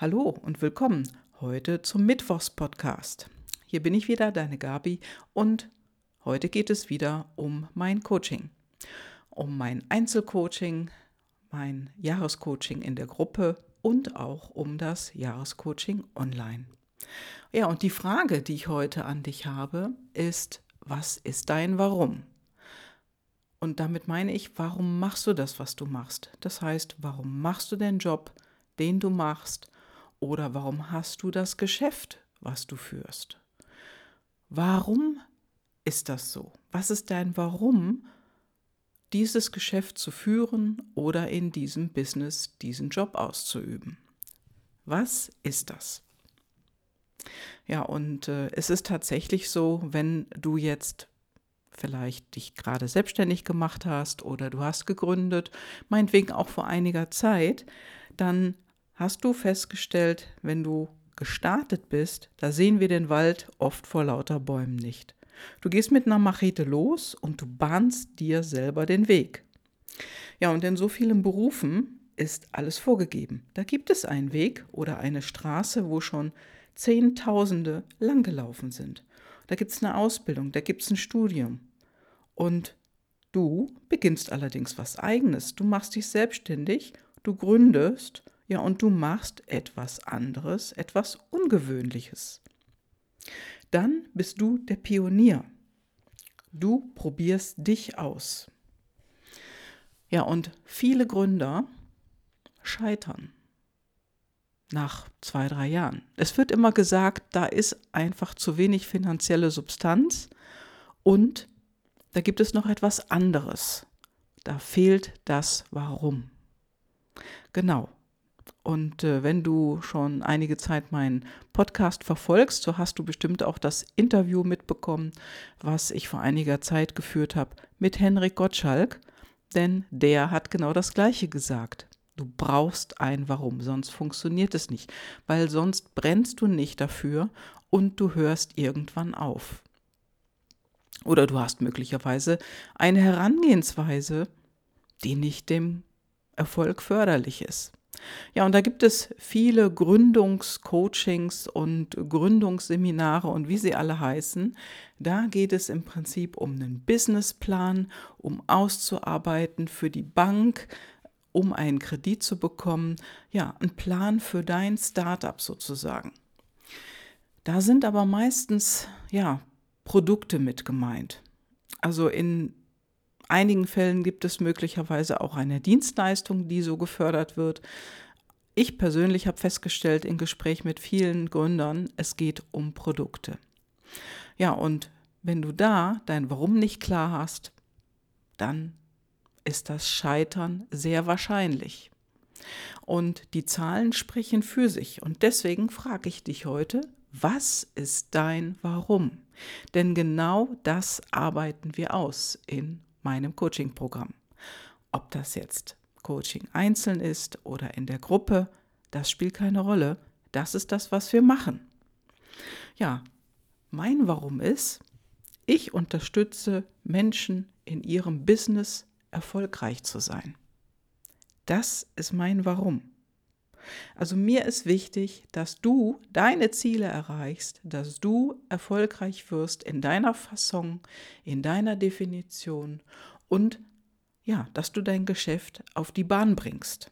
Hallo und willkommen heute zum Mittwochs-Podcast. Hier bin ich wieder, deine Gabi, und heute geht es wieder um mein Coaching. Um mein Einzelcoaching, mein Jahrescoaching in der Gruppe und auch um das Jahrescoaching online. Ja, und die Frage, die ich heute an dich habe, ist, was ist dein Warum? Und damit meine ich, warum machst du das, was du machst? Das heißt, warum machst du den Job, den du machst? Oder warum hast du das Geschäft, was du führst? Warum ist das so? Was ist dein Warum, dieses Geschäft zu führen oder in diesem Business diesen Job auszuüben? Was ist das? Ja, und äh, es ist tatsächlich so, wenn du jetzt vielleicht dich gerade selbstständig gemacht hast oder du hast gegründet, meinetwegen auch vor einiger Zeit, dann Hast du festgestellt, wenn du gestartet bist, da sehen wir den Wald oft vor lauter Bäumen nicht. Du gehst mit einer Machete los und du bahnst dir selber den Weg. Ja, und in so vielen Berufen ist alles vorgegeben. Da gibt es einen Weg oder eine Straße, wo schon Zehntausende langgelaufen sind. Da gibt es eine Ausbildung, da gibt es ein Studium. Und du beginnst allerdings was eigenes. Du machst dich selbstständig, du gründest ja, und du machst etwas anderes, etwas Ungewöhnliches. Dann bist du der Pionier. Du probierst dich aus. Ja, und viele Gründer scheitern nach zwei, drei Jahren. Es wird immer gesagt, da ist einfach zu wenig finanzielle Substanz und da gibt es noch etwas anderes. Da fehlt das Warum. Genau. Und äh, wenn du schon einige Zeit meinen Podcast verfolgst, so hast du bestimmt auch das Interview mitbekommen, was ich vor einiger Zeit geführt habe mit Henrik Gottschalk, denn der hat genau das Gleiche gesagt. Du brauchst ein Warum, sonst funktioniert es nicht, weil sonst brennst du nicht dafür und du hörst irgendwann auf. Oder du hast möglicherweise eine Herangehensweise, die nicht dem Erfolg förderlich ist. Ja, und da gibt es viele Gründungscoachings und Gründungsseminare und wie sie alle heißen. Da geht es im Prinzip um einen Businessplan, um auszuarbeiten für die Bank, um einen Kredit zu bekommen. Ja, ein Plan für dein Startup sozusagen. Da sind aber meistens ja Produkte mit gemeint. Also in einigen Fällen gibt es möglicherweise auch eine Dienstleistung, die so gefördert wird. Ich persönlich habe festgestellt im Gespräch mit vielen Gründern, es geht um Produkte. Ja, und wenn du da dein Warum nicht klar hast, dann ist das Scheitern sehr wahrscheinlich. Und die Zahlen sprechen für sich. Und deswegen frage ich dich heute, was ist dein Warum? Denn genau das arbeiten wir aus in meinem Coaching-Programm. Ob das jetzt Coaching einzeln ist oder in der Gruppe, das spielt keine Rolle. Das ist das, was wir machen. Ja, mein Warum ist, ich unterstütze Menschen in ihrem Business erfolgreich zu sein. Das ist mein Warum. Also mir ist wichtig, dass du deine Ziele erreichst, dass du erfolgreich wirst in deiner Fassung, in deiner Definition und ja, dass du dein Geschäft auf die Bahn bringst,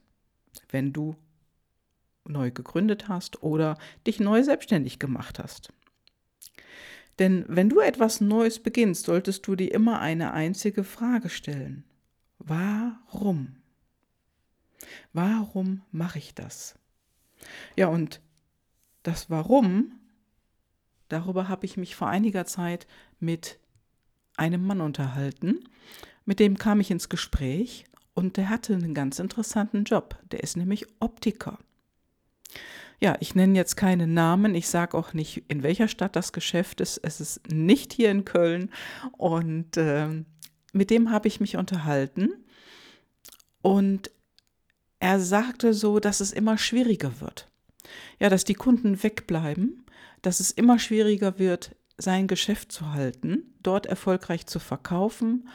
wenn du neu gegründet hast oder dich neu selbstständig gemacht hast. Denn wenn du etwas Neues beginnst, solltest du dir immer eine einzige Frage stellen. Warum? Warum mache ich das? Ja, und das Warum, darüber habe ich mich vor einiger Zeit mit einem Mann unterhalten. Mit dem kam ich ins Gespräch und der hatte einen ganz interessanten Job. Der ist nämlich Optiker. Ja, ich nenne jetzt keine Namen, ich sage auch nicht, in welcher Stadt das Geschäft ist. Es ist nicht hier in Köln. Und äh, mit dem habe ich mich unterhalten. Und er sagte so, dass es immer schwieriger wird. Ja, dass die Kunden wegbleiben, dass es immer schwieriger wird, sein Geschäft zu halten, dort erfolgreich zu verkaufen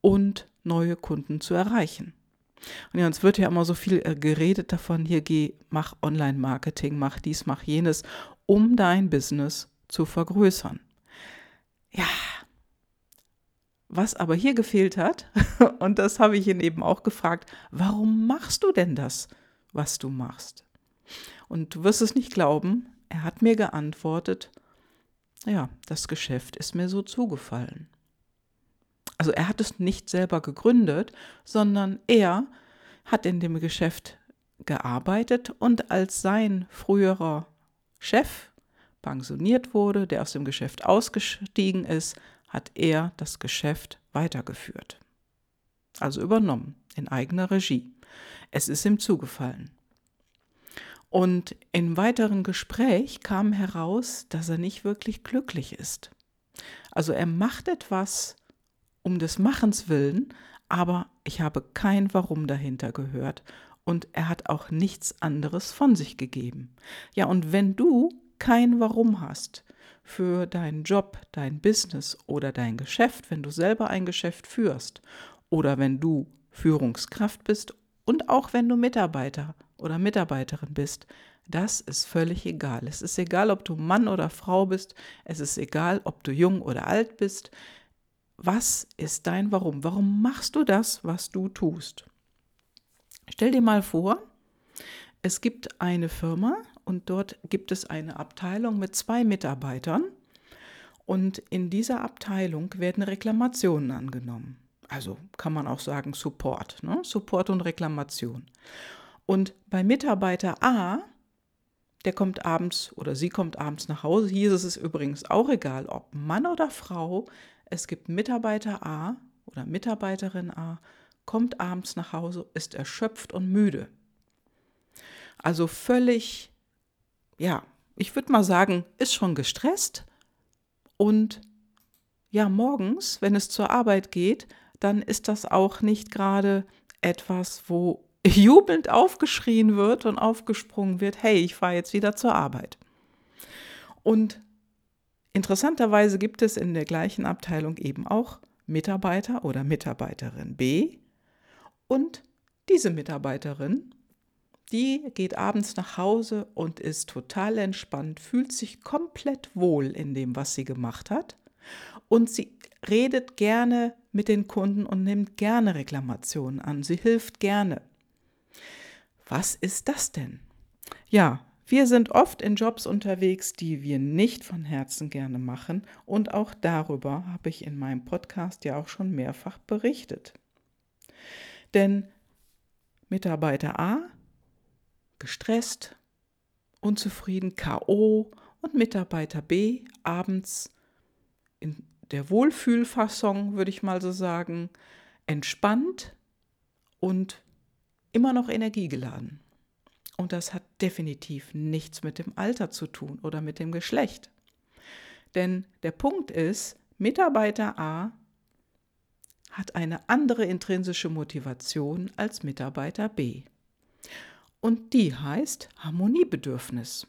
und neue Kunden zu erreichen. Und ja, uns wird ja immer so viel äh, geredet davon, hier geh, mach Online-Marketing, mach dies, mach jenes, um dein Business zu vergrößern. Ja, was aber hier gefehlt hat, und das habe ich ihn eben auch gefragt, warum machst du denn das, was du machst? Und du wirst es nicht glauben, er hat mir geantwortet, ja, das Geschäft ist mir so zugefallen. Also er hat es nicht selber gegründet, sondern er hat in dem Geschäft gearbeitet und als sein früherer Chef pensioniert wurde, der aus dem Geschäft ausgestiegen ist, hat er das Geschäft weitergeführt. Also übernommen in eigener Regie. Es ist ihm zugefallen. Und im weiteren Gespräch kam heraus, dass er nicht wirklich glücklich ist. Also er macht etwas um des Machens willen, aber ich habe kein Warum dahinter gehört und er hat auch nichts anderes von sich gegeben. Ja, und wenn du kein Warum hast für deinen Job, dein Business oder dein Geschäft, wenn du selber ein Geschäft führst oder wenn du Führungskraft bist und auch wenn du Mitarbeiter oder Mitarbeiterin bist, das ist völlig egal. Es ist egal, ob du Mann oder Frau bist, es ist egal, ob du jung oder alt bist. Was ist dein Warum? Warum machst du das, was du tust? Stell dir mal vor, es gibt eine Firma und dort gibt es eine Abteilung mit zwei Mitarbeitern und in dieser Abteilung werden Reklamationen angenommen. Also kann man auch sagen Support, ne? Support und Reklamation. Und bei Mitarbeiter A, der kommt abends oder sie kommt abends nach Hause, hier ist es übrigens auch egal, ob Mann oder Frau, es gibt Mitarbeiter A oder Mitarbeiterin A, kommt abends nach Hause, ist erschöpft und müde. Also völlig, ja, ich würde mal sagen, ist schon gestresst und ja, morgens, wenn es zur Arbeit geht, dann ist das auch nicht gerade etwas, wo jubelnd aufgeschrien wird und aufgesprungen wird, hey, ich fahre jetzt wieder zur Arbeit. Und interessanterweise gibt es in der gleichen Abteilung eben auch Mitarbeiter oder Mitarbeiterin B und diese Mitarbeiterin, die geht abends nach Hause und ist total entspannt, fühlt sich komplett wohl in dem, was sie gemacht hat und sie redet gerne mit den Kunden und nimmt gerne Reklamationen an. Sie hilft gerne. Was ist das denn? Ja, wir sind oft in Jobs unterwegs, die wir nicht von Herzen gerne machen und auch darüber habe ich in meinem Podcast ja auch schon mehrfach berichtet. Denn Mitarbeiter A gestresst, unzufrieden, KO und Mitarbeiter B abends in der Wohlfühlfassung, würde ich mal so sagen, entspannt und immer noch energiegeladen. Und das hat definitiv nichts mit dem Alter zu tun oder mit dem Geschlecht. Denn der Punkt ist, Mitarbeiter A hat eine andere intrinsische Motivation als Mitarbeiter B. Und die heißt Harmoniebedürfnis.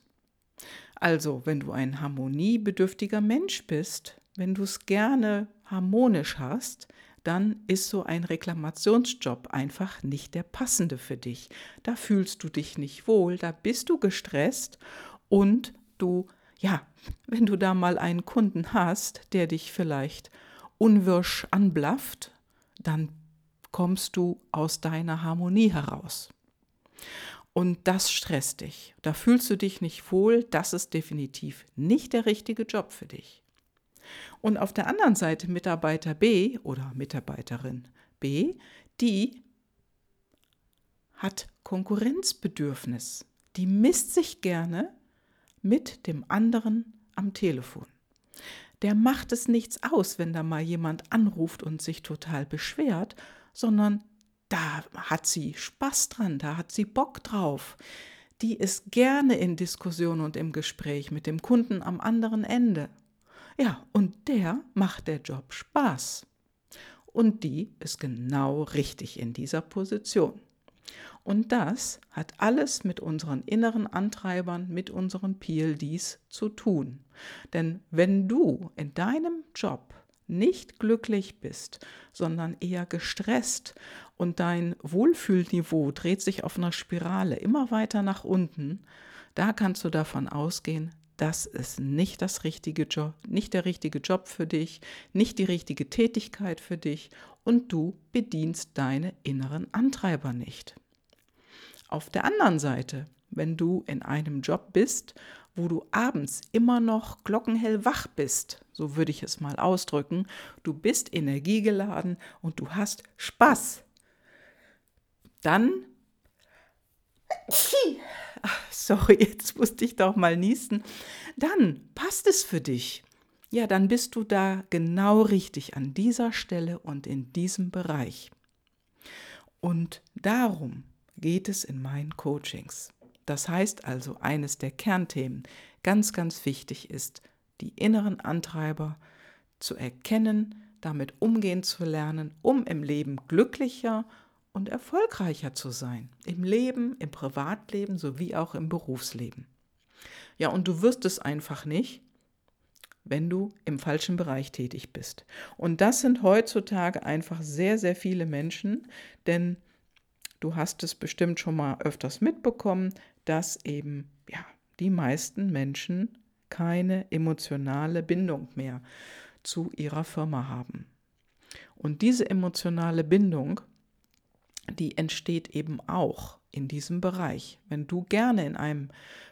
Also, wenn du ein harmoniebedürftiger Mensch bist, wenn du es gerne harmonisch hast, dann ist so ein Reklamationsjob einfach nicht der passende für dich. Da fühlst du dich nicht wohl, da bist du gestresst und du, ja, wenn du da mal einen Kunden hast, der dich vielleicht unwirsch anblafft, dann kommst du aus deiner Harmonie heraus. Und das stresst dich. Da fühlst du dich nicht wohl. Das ist definitiv nicht der richtige Job für dich. Und auf der anderen Seite Mitarbeiter B oder Mitarbeiterin B, die hat Konkurrenzbedürfnis. Die misst sich gerne mit dem anderen am Telefon. Der macht es nichts aus, wenn da mal jemand anruft und sich total beschwert, sondern da hat sie Spaß dran, da hat sie Bock drauf. Die ist gerne in Diskussion und im Gespräch mit dem Kunden am anderen Ende. Ja, und der macht der Job Spaß. Und die ist genau richtig in dieser Position. Und das hat alles mit unseren inneren Antreibern, mit unseren PLDs zu tun. Denn wenn du in deinem Job nicht glücklich bist, sondern eher gestresst und dein Wohlfühlniveau dreht sich auf einer Spirale immer weiter nach unten, da kannst du davon ausgehen, das ist nicht das richtige Job, nicht der richtige Job für dich, nicht die richtige Tätigkeit für dich und du bedienst deine inneren Antreiber nicht. Auf der anderen Seite, wenn du in einem Job bist, wo du abends immer noch glockenhell wach bist, so würde ich es mal ausdrücken, du bist energiegeladen und du hast Spaß, dann sorry, jetzt musste ich doch mal niesen, dann passt es für dich. Ja, dann bist du da genau richtig an dieser Stelle und in diesem Bereich. Und darum geht es in meinen Coachings. Das heißt also, eines der Kernthemen ganz, ganz wichtig ist, die inneren Antreiber zu erkennen, damit umgehen zu lernen, um im Leben glücklicher und erfolgreicher zu sein. Im Leben, im Privatleben sowie auch im Berufsleben. Ja, und du wirst es einfach nicht, wenn du im falschen Bereich tätig bist. Und das sind heutzutage einfach sehr, sehr viele Menschen, denn du hast es bestimmt schon mal öfters mitbekommen, dass eben ja, die meisten Menschen keine emotionale Bindung mehr zu ihrer Firma haben. Und diese emotionale Bindung die entsteht eben auch in diesem Bereich. Wenn du gerne in einem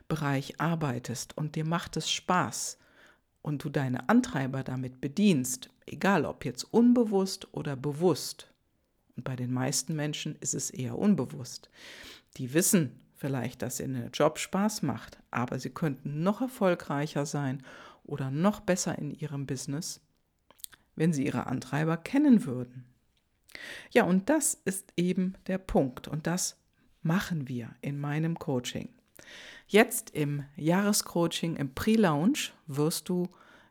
Bereich arbeitest und dir macht es Spaß und du deine Antreiber damit bedienst, egal ob jetzt unbewusst oder bewusst, und bei den meisten Menschen ist es eher unbewusst, die wissen vielleicht, dass ihnen der Job Spaß macht, aber sie könnten noch erfolgreicher sein oder noch besser in ihrem Business, wenn sie ihre Antreiber kennen würden. Ja, und das ist eben der Punkt und das machen wir in meinem Coaching. Jetzt im Jahrescoaching, im Pre-Launch wirst du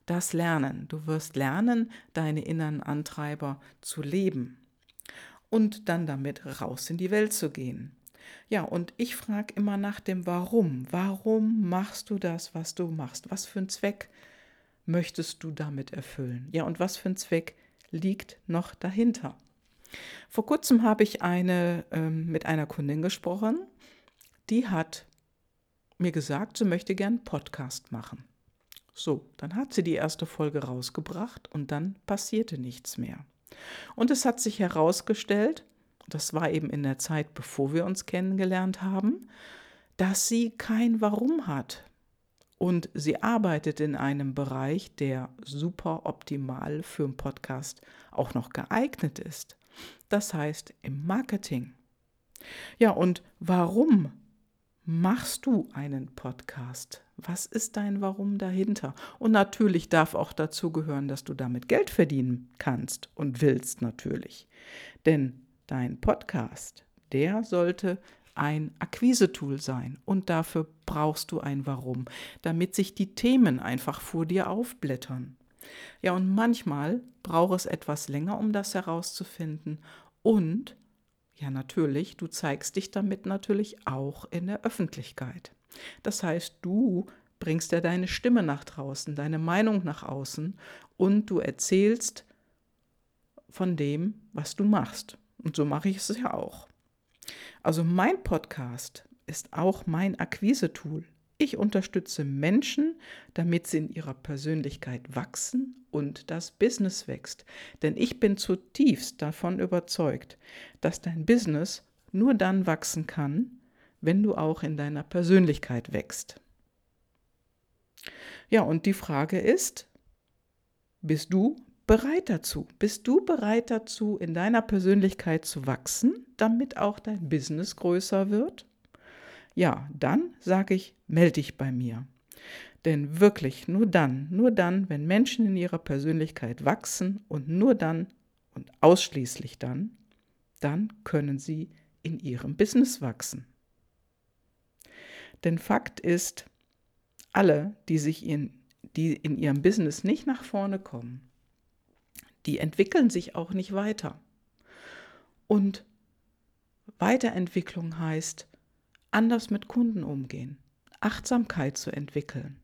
das lernen. Du wirst lernen, deine inneren Antreiber zu leben und dann damit raus in die Welt zu gehen. Ja, und ich frage immer nach dem Warum. Warum machst du das, was du machst? Was für einen Zweck möchtest du damit erfüllen? Ja, und was für ein Zweck liegt noch dahinter? Vor kurzem habe ich eine, ähm, mit einer Kundin gesprochen, die hat mir gesagt, sie möchte gern einen Podcast machen. So, dann hat sie die erste Folge rausgebracht und dann passierte nichts mehr. Und es hat sich herausgestellt, das war eben in der Zeit, bevor wir uns kennengelernt haben, dass sie kein Warum hat. Und sie arbeitet in einem Bereich, der super optimal für einen Podcast auch noch geeignet ist das heißt im Marketing. Ja, und warum machst du einen Podcast? Was ist dein Warum dahinter? Und natürlich darf auch dazu gehören, dass du damit Geld verdienen kannst und willst natürlich. Denn dein Podcast, der sollte ein Akquise-Tool sein und dafür brauchst du ein Warum, damit sich die Themen einfach vor dir aufblättern. Ja, und manchmal braucht es etwas länger, um das herauszufinden. Und, ja, natürlich, du zeigst dich damit natürlich auch in der Öffentlichkeit. Das heißt, du bringst ja deine Stimme nach draußen, deine Meinung nach außen und du erzählst von dem, was du machst. Und so mache ich es ja auch. Also mein Podcast ist auch mein Akquise-Tool. Ich unterstütze Menschen, damit sie in ihrer Persönlichkeit wachsen und das Business wächst. Denn ich bin zutiefst davon überzeugt, dass dein Business nur dann wachsen kann, wenn du auch in deiner Persönlichkeit wächst. Ja, und die Frage ist, bist du bereit dazu? Bist du bereit dazu, in deiner Persönlichkeit zu wachsen, damit auch dein Business größer wird? ja, dann sage ich, melde dich bei mir. Denn wirklich nur dann, nur dann, wenn Menschen in ihrer Persönlichkeit wachsen und nur dann und ausschließlich dann, dann können sie in ihrem Business wachsen. Denn Fakt ist, alle, die sich in, die in ihrem Business nicht nach vorne kommen, die entwickeln sich auch nicht weiter. Und Weiterentwicklung heißt, anders mit Kunden umgehen, Achtsamkeit zu entwickeln,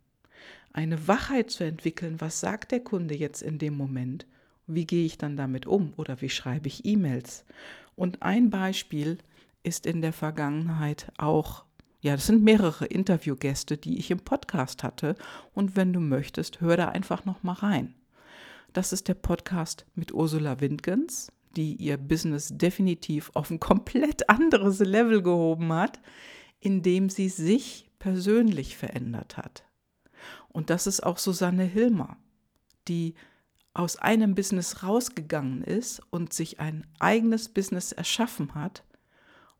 eine Wachheit zu entwickeln, was sagt der Kunde jetzt in dem Moment wie gehe ich dann damit um oder wie schreibe ich E-Mails? Und ein Beispiel ist in der Vergangenheit auch, ja, das sind mehrere Interviewgäste, die ich im Podcast hatte. Und wenn du möchtest, hör da einfach noch mal rein. Das ist der Podcast mit Ursula Windgens, die ihr Business definitiv auf ein komplett anderes Level gehoben hat, indem sie sich persönlich verändert hat. Und das ist auch Susanne Hilmer, die aus einem Business rausgegangen ist und sich ein eigenes Business erschaffen hat.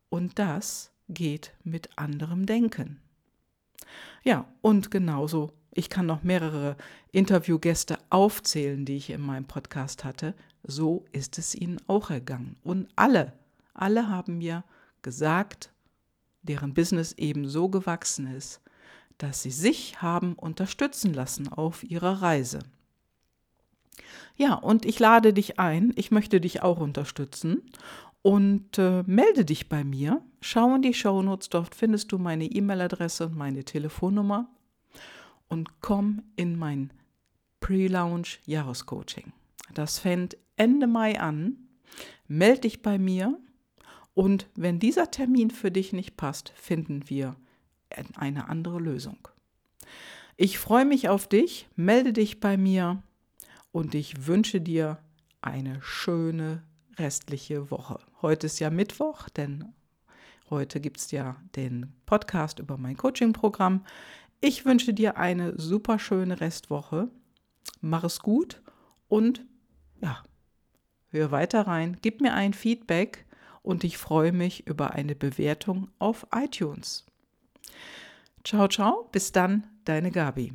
Und das geht mit anderem Denken. Ja, und genauso, ich kann noch mehrere Interviewgäste aufzählen, die ich in meinem Podcast hatte. So ist es ihnen auch ergangen. Und alle, alle haben mir gesagt, deren Business eben so gewachsen ist, dass sie sich haben unterstützen lassen auf ihrer Reise. Ja, und ich lade dich ein, ich möchte dich auch unterstützen und äh, melde dich bei mir. Schau in die Shownotes, dort findest du meine E-Mail-Adresse und meine Telefonnummer und komm in mein Pre-Launch Jahrescoaching. Das fängt Ende Mai an. Melde dich bei mir und wenn dieser Termin für dich nicht passt, finden wir eine andere Lösung. Ich freue mich auf dich, melde dich bei mir und ich wünsche dir eine schöne restliche Woche. Heute ist ja Mittwoch, denn heute gibt es ja den Podcast über mein Coaching-Programm. Ich wünsche dir eine super schöne Restwoche. Mach es gut und ja, hör weiter rein, gib mir ein Feedback und ich freue mich über eine Bewertung auf iTunes. Ciao, ciao, bis dann, deine Gabi.